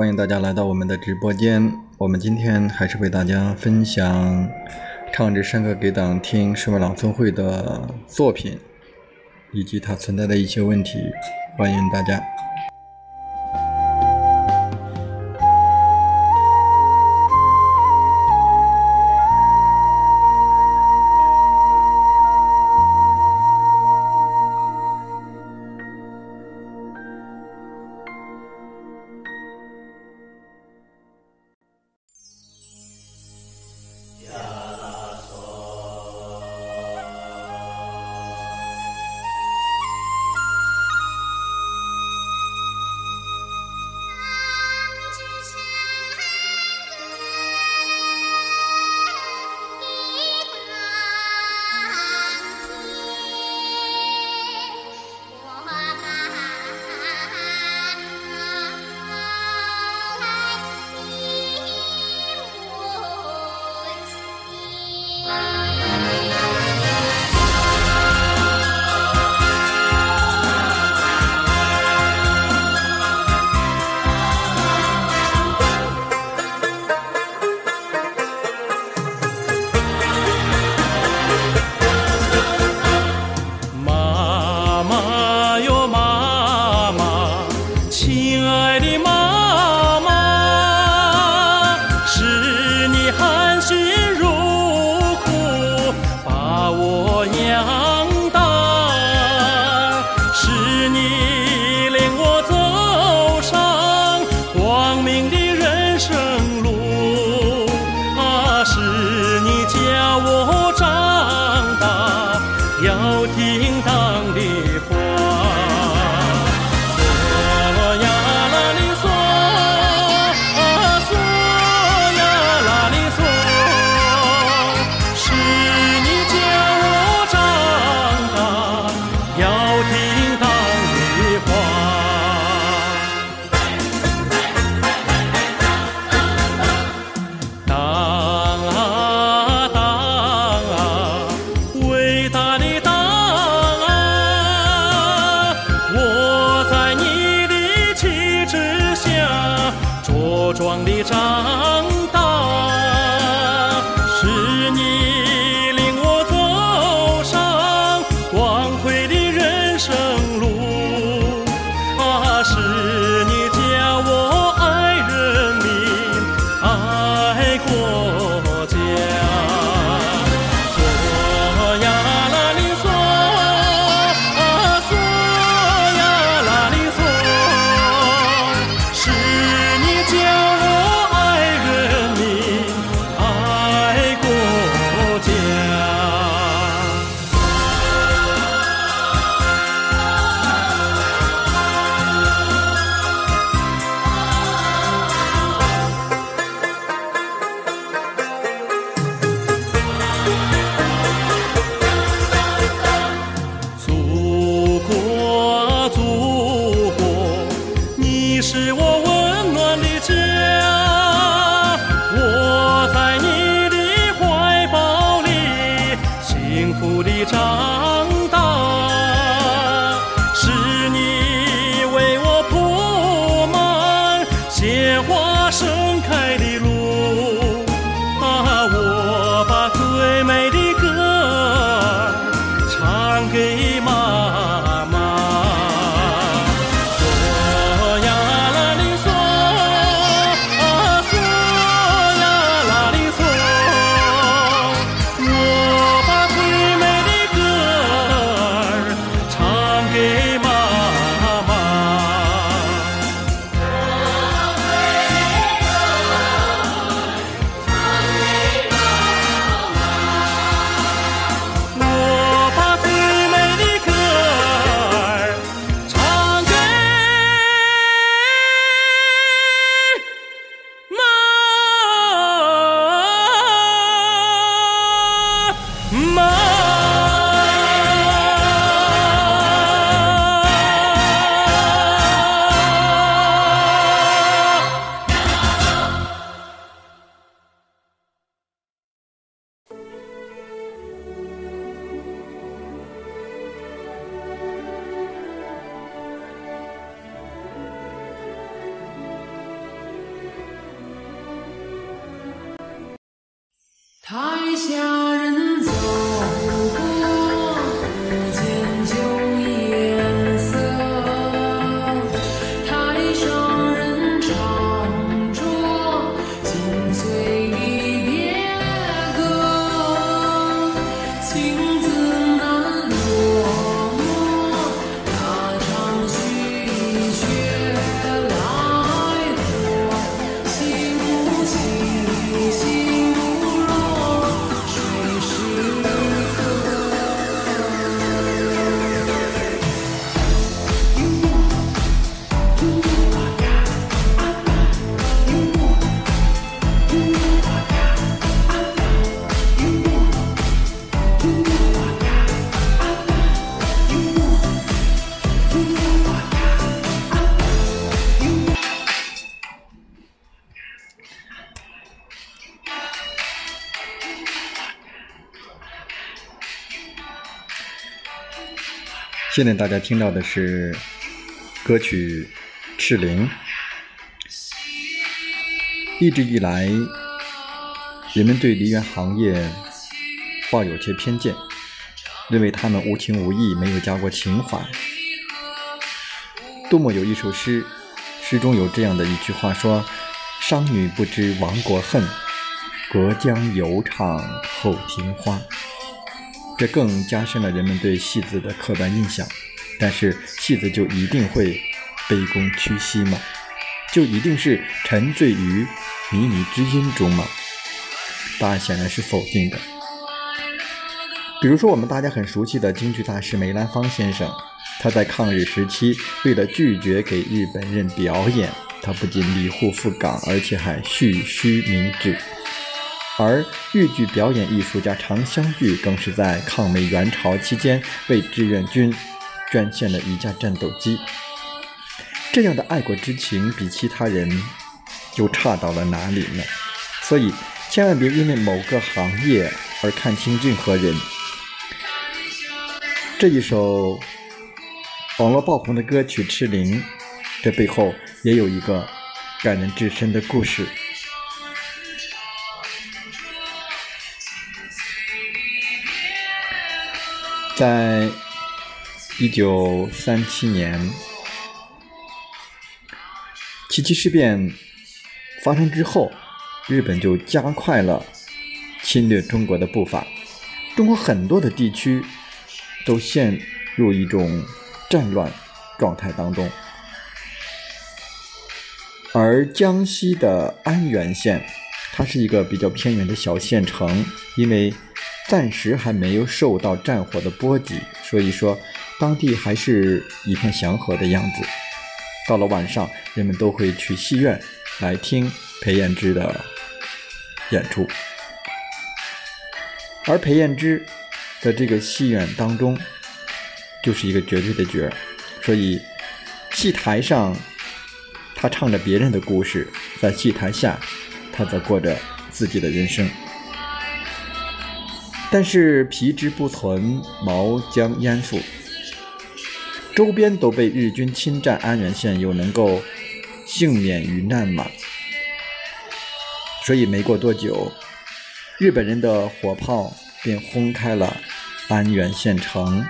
欢迎大家来到我们的直播间。我们今天还是为大家分享唱支山歌给党听诗文朗诵会的作品，以及它存在的一些问题。欢迎大家。花盛开的路现在大家听到的是歌曲《赤灵》。一直以来，人们对梨园行业抱有些偏见，认为他们无情无义，没有家国情怀。杜牧有一首诗，诗中有这样的一句话说：“商女不知亡国恨，隔江犹唱后庭花。”这更加深了人们对戏子的刻板印象。但是戏子就一定会卑躬屈膝吗？就一定是沉醉于靡靡之音中吗？答案显然是否定的。比如说，我们大家很熟悉的京剧大师梅兰芳先生，他在抗日时期为了拒绝给日本人表演，他不仅离沪赴港，而且还蓄须明志。而豫剧表演艺术家常香玉更是在抗美援朝期间为志愿军捐献了一架战斗机。这样的爱国之情比其他人又差到了哪里呢？所以千万别因为某个行业而看清任何人。这一首网络爆红的歌曲《赤灵》，这背后也有一个感人至深的故事。在一九三七年七七事变发生之后，日本就加快了侵略中国的步伐，中国很多的地区都陷入一种战乱状态当中，而江西的安源县，它是一个比较偏远的小县城，因为。暂时还没有受到战火的波及，所以说当地还是一片祥和的样子。到了晚上，人们都会去戏院来听裴艳芝的演出，而裴艳芝的这个戏院当中就是一个绝对的角儿，所以戏台上他唱着别人的故事，在戏台下他则过着自己的人生。但是皮之不存，毛将焉附？周边都被日军侵占，安源县又能够幸免于难吗？所以没过多久，日本人的火炮便轰开了安源县城。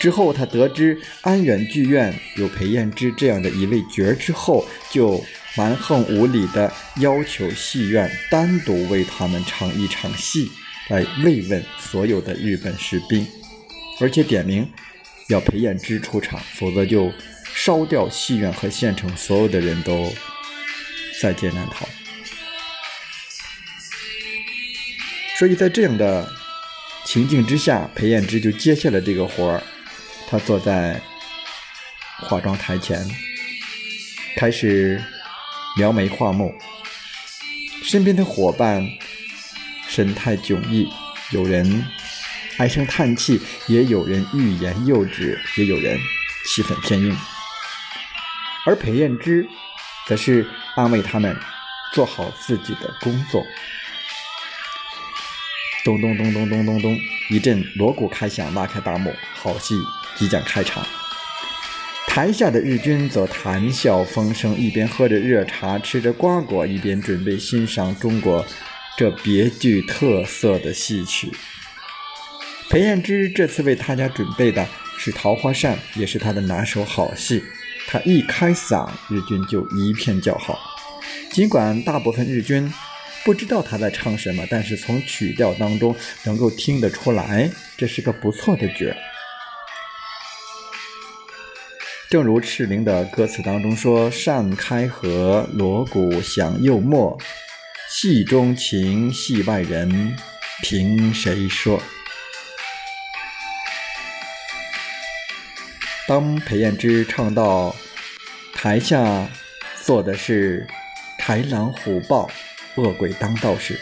之后，他得知安源剧院有裴彦之这样的一位角儿之后，就蛮横无理的要求戏院单独为他们唱一场戏。来慰问所有的日本士兵，而且点名要裴彦之出场，否则就烧掉戏院和县城，所有的人都在劫难逃。所以在这样的情境之下，裴彦之就接下了这个活儿。他坐在化妆台前，开始描眉画目，身边的伙伴。神态迥异，有人唉声叹气，也有人欲言又止，也有人气愤填膺。而裴艳之则是安慰他们做好自己的工作。咚咚咚咚咚咚咚，一阵锣鼓开响，拉开大幕，好戏即将开场。台下的日军则谈笑风生，一边喝着热茶，吃着瓜果，一边准备欣赏中国。这别具特色的戏曲。裴燕之这次为他家准备的是《桃花扇》，也是他的拿手好戏。他一开嗓，日军就一片叫好。尽管大部分日军不知道他在唱什么，但是从曲调当中能够听得出来，这是个不错的角。正如赤伶的歌词当中说：“扇开合，锣鼓响又没，戏中情，戏外人，凭谁说？”当裴燕之唱到台下坐的是豺狼虎豹、恶鬼当道时，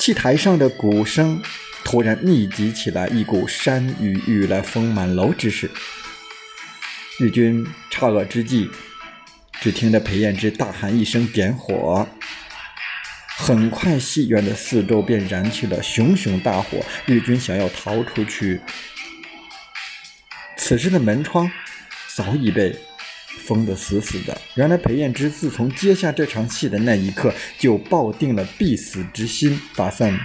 戏台上的鼓声突然密集起来，一股山雨欲来风满楼之势。日军差恶之际，只听得裴彦之大喊一声“点火”，很快戏院的四周便燃起了熊熊大火。日军想要逃出去，此时的门窗早已被封得死死的。原来裴彦之自从接下这场戏的那一刻，就抱定了必死之心，打算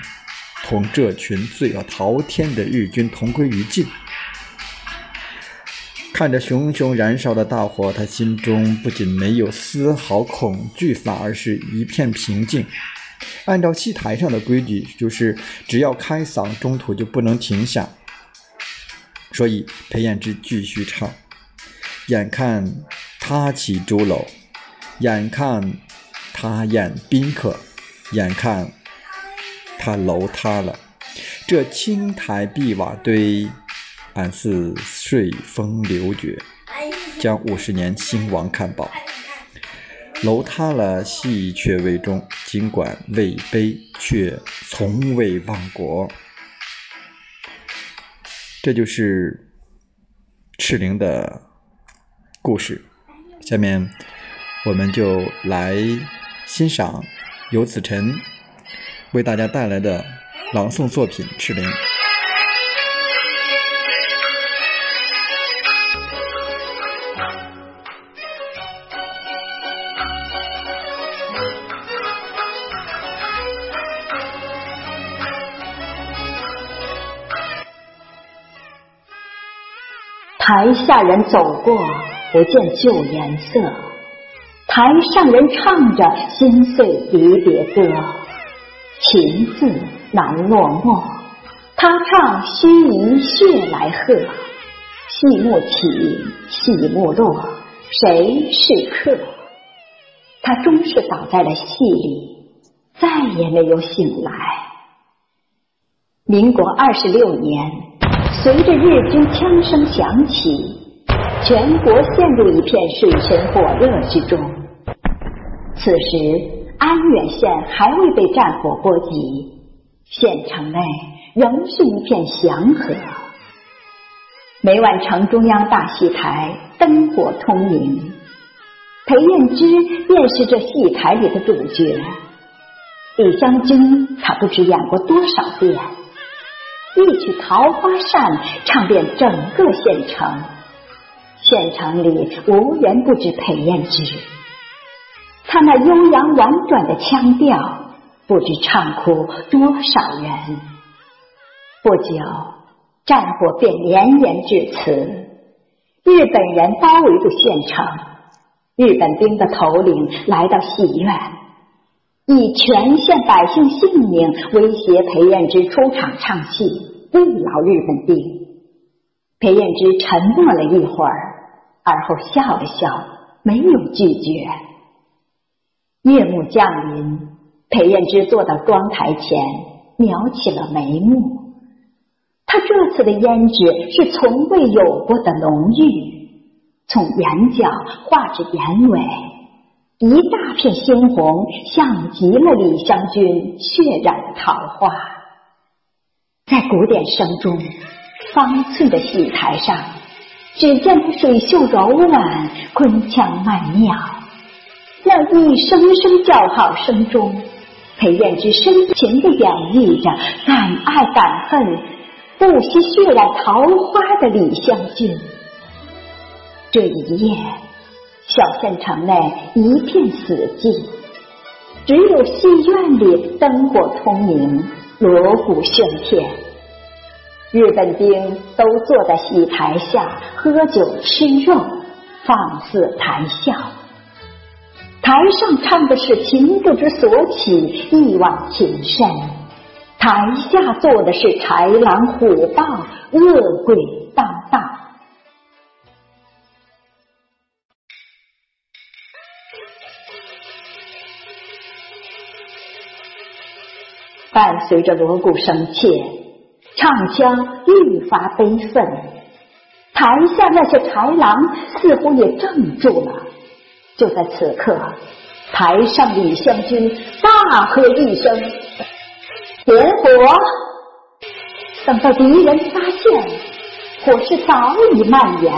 同这群罪恶滔天的日军同归于尽。看着熊熊燃烧的大火，他心中不仅没有丝毫恐惧，反而是一片平静。按照戏台上的规矩，就是只要开嗓，中途就不能停下。所以裴燕之继续唱。眼看他起朱楼，眼看他宴宾客，眼看他楼塌了，这青苔碧瓦堆。俺似随风流绝，将五十年兴亡看饱。楼塌了，戏却未终。尽管位卑，却从未忘国。这就是赤灵的故事。下面我们就来欣赏游子晨为大家带来的朗诵作品《赤灵》。台下人走过，不见旧颜色；台上人唱着心碎离别歌。情字难落墨，他唱须臾血来贺。戏幕起，戏幕落，谁是客？他终是倒在了戏里，再也没有醒来。民国二十六年。随着日军枪声响起，全国陷入一片水深火热之中。此时，安远县还未被战火波及，县城内仍是一片祥和。每晚城中央大戏台灯火通明，裴燕之便是这戏台里的主角。李香君，他不知演过多少遍。一曲《桃花扇》唱遍整个县城，县城里无人不知裴燕之。他那悠扬婉转的腔调，不知唱哭多少人。不久，战火便绵延至此，日本人包围住县城，日本兵的头领来到戏院，以全县百姓性命威胁裴燕之出场唱戏。慰劳日本兵，裴彦之沉默了一会儿，而后笑了笑，没有拒绝。夜幕降临，裴彦之坐到妆台前，描起了眉目。他这次的胭脂是从未有过的浓郁，从眼角画至眼尾，一大片鲜红，像极了李香君血染的桃花。在鼓点声中，方寸的戏台上，只见水袖柔婉，昆腔曼妙。那一声声叫好声中，裴燕之深情地演绎着敢爱敢恨、不惜血染桃花的李香君。这一夜，小县城内一片死寂，只有戏院里灯火通明，锣鼓喧天。日本兵都坐在戏台下喝酒吃肉，放肆谈笑。台上唱的是情不知所起，一往情深；台下坐的是豺狼虎豹，恶鬼随着锣鼓声切。唱腔愈发悲愤，台下那些豺狼似乎也怔住了。就在此刻，台上李香君大喝一声：“点火！”等到敌人发现，火势早已蔓延，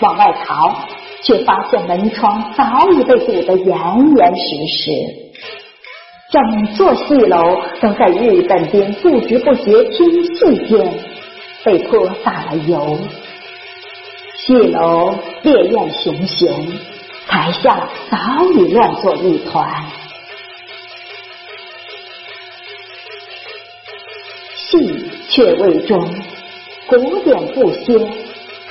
往外逃，却发现门窗早已被堵得严严实实。整座戏楼都在日本兵不知不觉听戏间被泼洒了油，戏楼烈焰熊熊，台下早已乱作一团。戏却未终，鼓点不歇。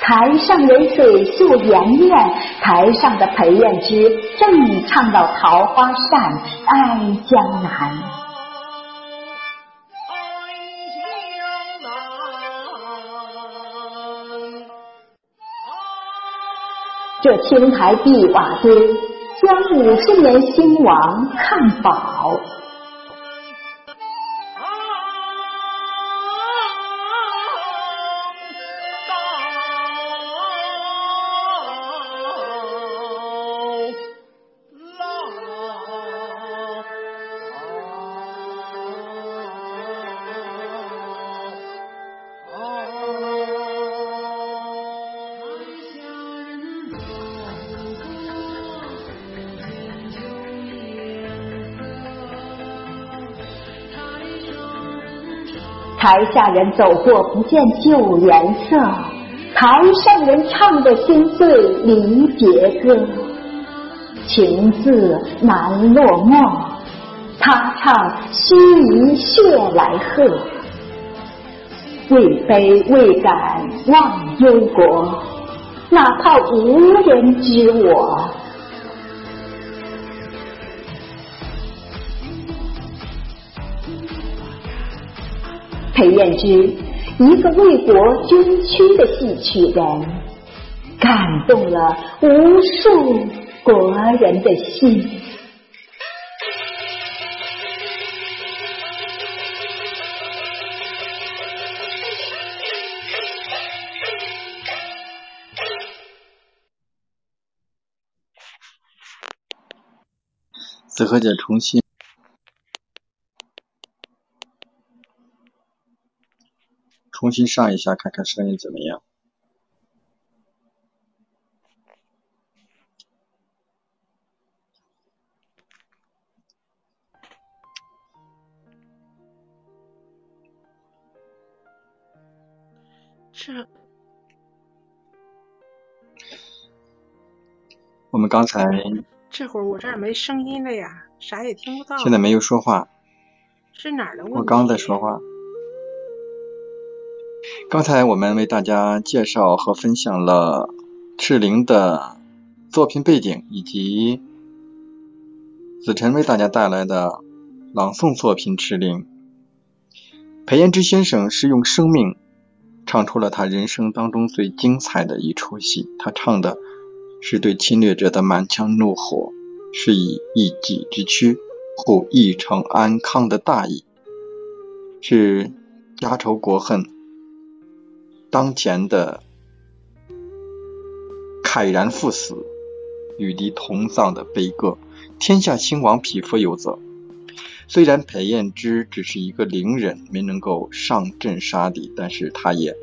台上人水宿颜面，台上的裴艳之正唱到桃花扇，爱江南。这青苔碧瓦堆，将五十年兴亡看饱。台下人走过不见旧颜色，台上人唱的心碎离别歌，情字难落墨，他唱须臾血来贺，未悲未感忘忧国，哪怕无人知我。裴艳之，一个为国捐躯的戏曲人，感动了无数国人的心。子和姐重新。重新上一下，看看声音怎么样。这，我们刚才这会儿我这儿没声音了呀，啥也听不到。现在没有说话。是哪儿的问题？我刚在说话。刚才我们为大家介绍和分享了赤灵的作品背景，以及子晨为大家带来的朗诵作品《赤灵》。裴延之先生是用生命唱出了他人生当中最精彩的一出戏，他唱的是对侵略者的满腔怒火，是以一己之躯护一城安康的大义，是家仇国恨。当前的慨然赴死、与敌同葬的悲歌，天下兴亡，匹夫有责。虽然裴彦之只是一个伶人，没能够上阵杀敌，但是他也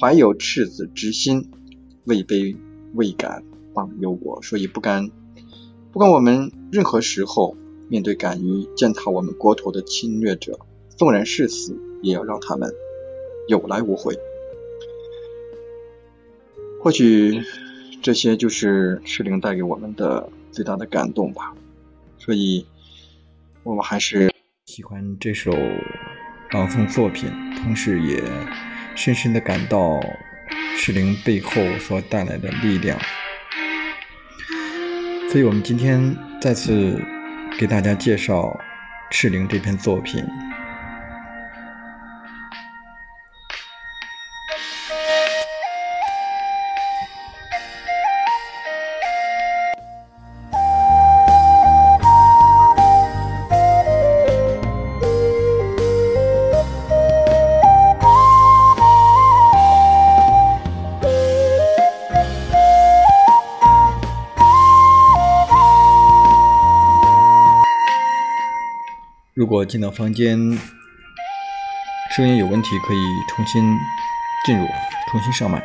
怀有赤子之心，位卑未敢忘忧国，所以不甘，不管我们任何时候面对敢于践踏我们国土的侵略者，纵然是死，也要让他们有来无回。或许这些就是赤灵带给我们的最大的感动吧。所以，我们还是喜欢这首朗诵作品，同时也深深的感到赤灵背后所带来的力量。所以，我们今天再次给大家介绍赤灵这篇作品。果进到房间，声音有问题，可以重新进入，重新上麦。